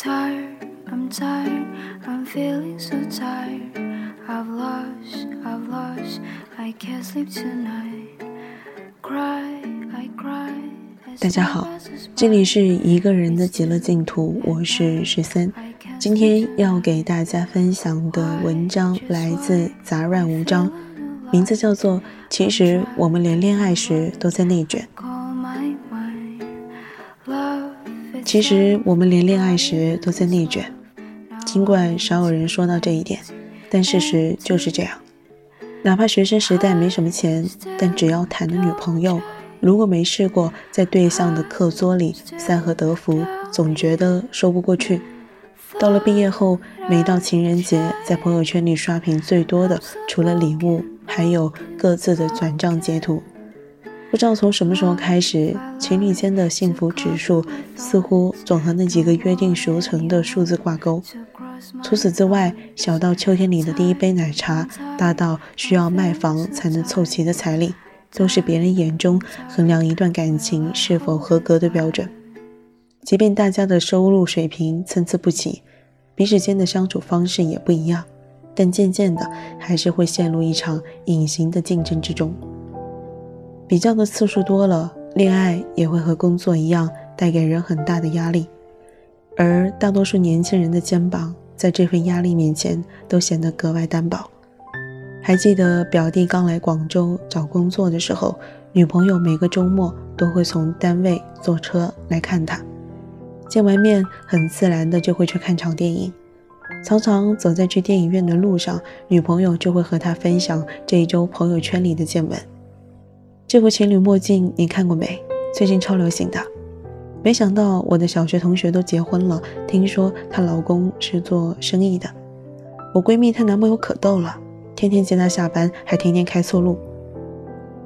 Tired, I'm tired, I'm feeling so tired. I've lost, I've lost, I can't sleep tonight. Cry, I cry. 大家好，这里是一个人的极乐净土，我是十三。今天要给大家分享的文章来自杂乱无章，名字叫做《其实我们连恋爱时都在内卷》。其实我们连恋爱时都在内卷，尽管少有人说到这一点，但事实就是这样。哪怕学生时代没什么钱，但只要谈的女朋友，如果没试过在对象的课桌里赛贺德福，总觉得说不过去。到了毕业后，每到情人节，在朋友圈里刷屏最多的，除了礼物，还有各自的转账截图。不知道从什么时候开始，情侣间的幸福指数似乎总和那几个约定俗成的数字挂钩。除此之外，小到秋天里的第一杯奶茶，大到需要卖房才能凑齐的彩礼，都是别人眼中衡量一段感情是否合格的标准。即便大家的收入水平参差不齐，彼此间的相处方式也不一样，但渐渐的还是会陷入一场隐形的竞争之中。比较的次数多了，恋爱也会和工作一样带给人很大的压力，而大多数年轻人的肩膀在这份压力面前都显得格外单薄。还记得表弟刚来广州找工作的时候，女朋友每个周末都会从单位坐车来看他，见完面很自然的就会去看场电影，常常走在去电影院的路上，女朋友就会和他分享这一周朋友圈里的见闻。这副情侣墨镜你看过没？最近超流行的。没想到我的小学同学都结婚了，听说她老公是做生意的。我闺蜜她男朋友可逗了，天天接她下班，还天天开错路。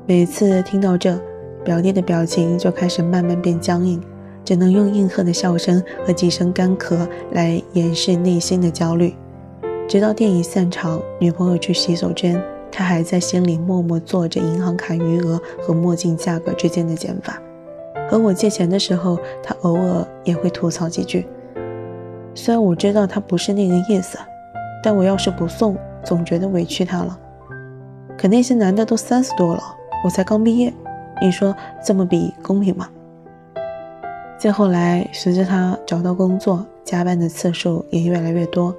每次听到这，表弟的表情就开始慢慢变僵硬，只能用应和的笑声和几声干咳来掩饰内心的焦虑。直到电影散场，女朋友去洗手间。他还在心里默默做着银行卡余额和墨镜价格之间的减法。和我借钱的时候，他偶尔也会吐槽几句。虽然我知道他不是那个意思，但我要是不送，总觉得委屈他了。可那些男的都三十多了，我才刚毕业，你说这么比公平吗？再后来，随着他找到工作，加班的次数也越来越多。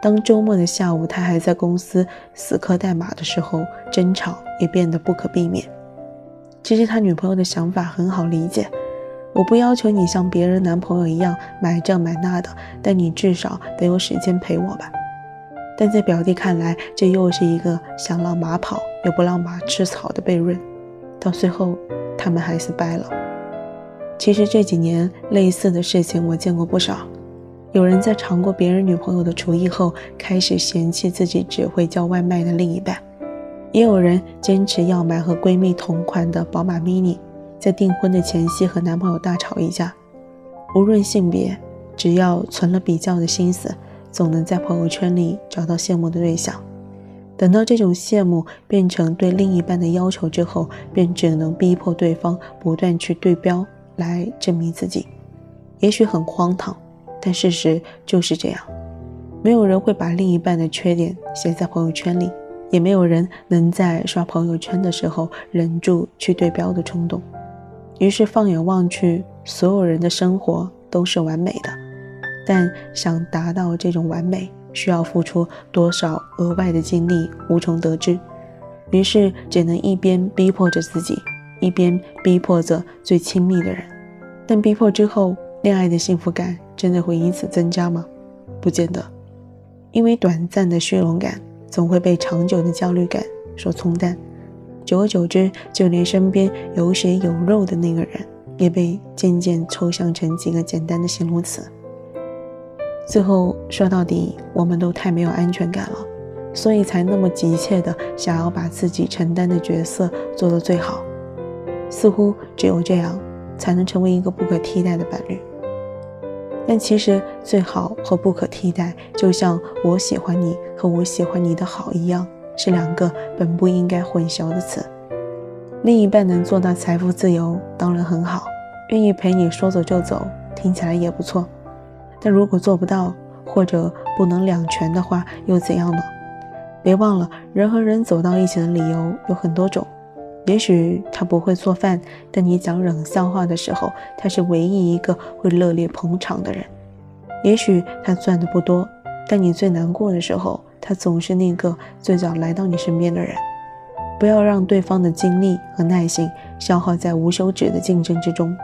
当周末的下午，他还在公司死磕代码的时候，争吵也变得不可避免。其实他女朋友的想法很好理解，我不要求你像别人男朋友一样买这买那的，但你至少得有时间陪我吧。但在表弟看来，这又是一个想让马跑又不让马吃草的悖论。到最后，他们还是掰了。其实这几年类似的事情我见过不少。有人在尝过别人女朋友的厨艺后，开始嫌弃自己只会叫外卖的另一半；也有人坚持要买和闺蜜同款的宝马 mini，在订婚的前夕和男朋友大吵一架。无论性别，只要存了比较的心思，总能在朋友圈里找到羡慕的对象。等到这种羡慕变成对另一半的要求之后，便只能逼迫对方不断去对标来证明自己。也许很荒唐。但事实就是这样，没有人会把另一半的缺点写在朋友圈里，也没有人能在刷朋友圈的时候忍住去对标的冲动。于是放眼望去，所有人的生活都是完美的，但想达到这种完美，需要付出多少额外的精力，无从得知。于是只能一边逼迫着自己，一边逼迫着最亲密的人。但逼迫之后，恋爱的幸福感。真的会因此增加吗？不见得，因为短暂的虚荣感总会被长久的焦虑感所冲淡，久而久之，就连身边有血有肉的那个人，也被渐渐抽象成几个简单的形容词。最后说到底，我们都太没有安全感了，所以才那么急切的想要把自己承担的角色做得最好，似乎只有这样，才能成为一个不可替代的伴侣。但其实，最好和不可替代，就像我喜欢你和我喜欢你的好一样，是两个本不应该混淆的词。另一半能做到财富自由，当然很好，愿意陪你说走就走，听起来也不错。但如果做不到，或者不能两全的话，又怎样呢？别忘了，人和人走到一起的理由有很多种。也许他不会做饭，但你讲冷笑话的时候，他是唯一一个会热烈捧场的人。也许他赚的不多，但你最难过的时候，他总是那个最早来到你身边的人。不要让对方的精力和耐心消耗在无休止的竞争之中。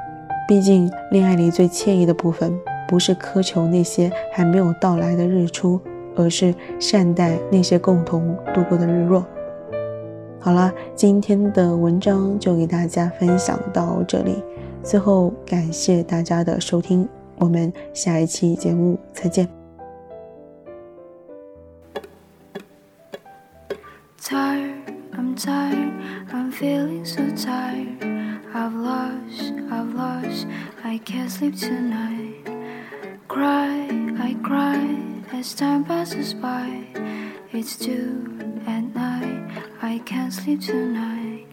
毕竟，恋爱里最惬意的部分，不是苛求那些还没有到来的日出，而是善待那些共同度过的日落。好了，今天的文章就给大家分享到这里。最后，感谢大家的收听，我们下一期节目再见。I can't sleep tonight.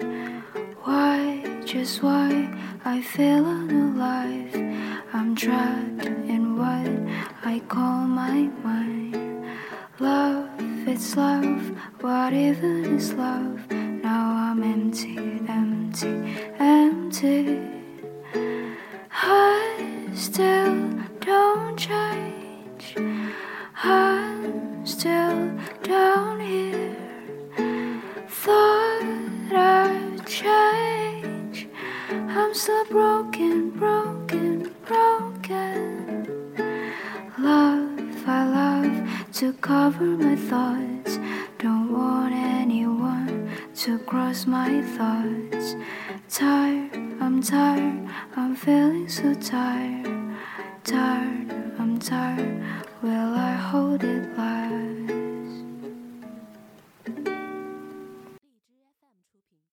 Why, just why I feel unalive? I'm trapped in what I call my mind. Love, it's love, what even is love? Now I'm empty, empty, empty. I still cover my thoughts. Don't want anyone to cross my thoughts. Tired, I'm tired, I'm feeling so tired. Tired, I'm tired. Will I hold it live?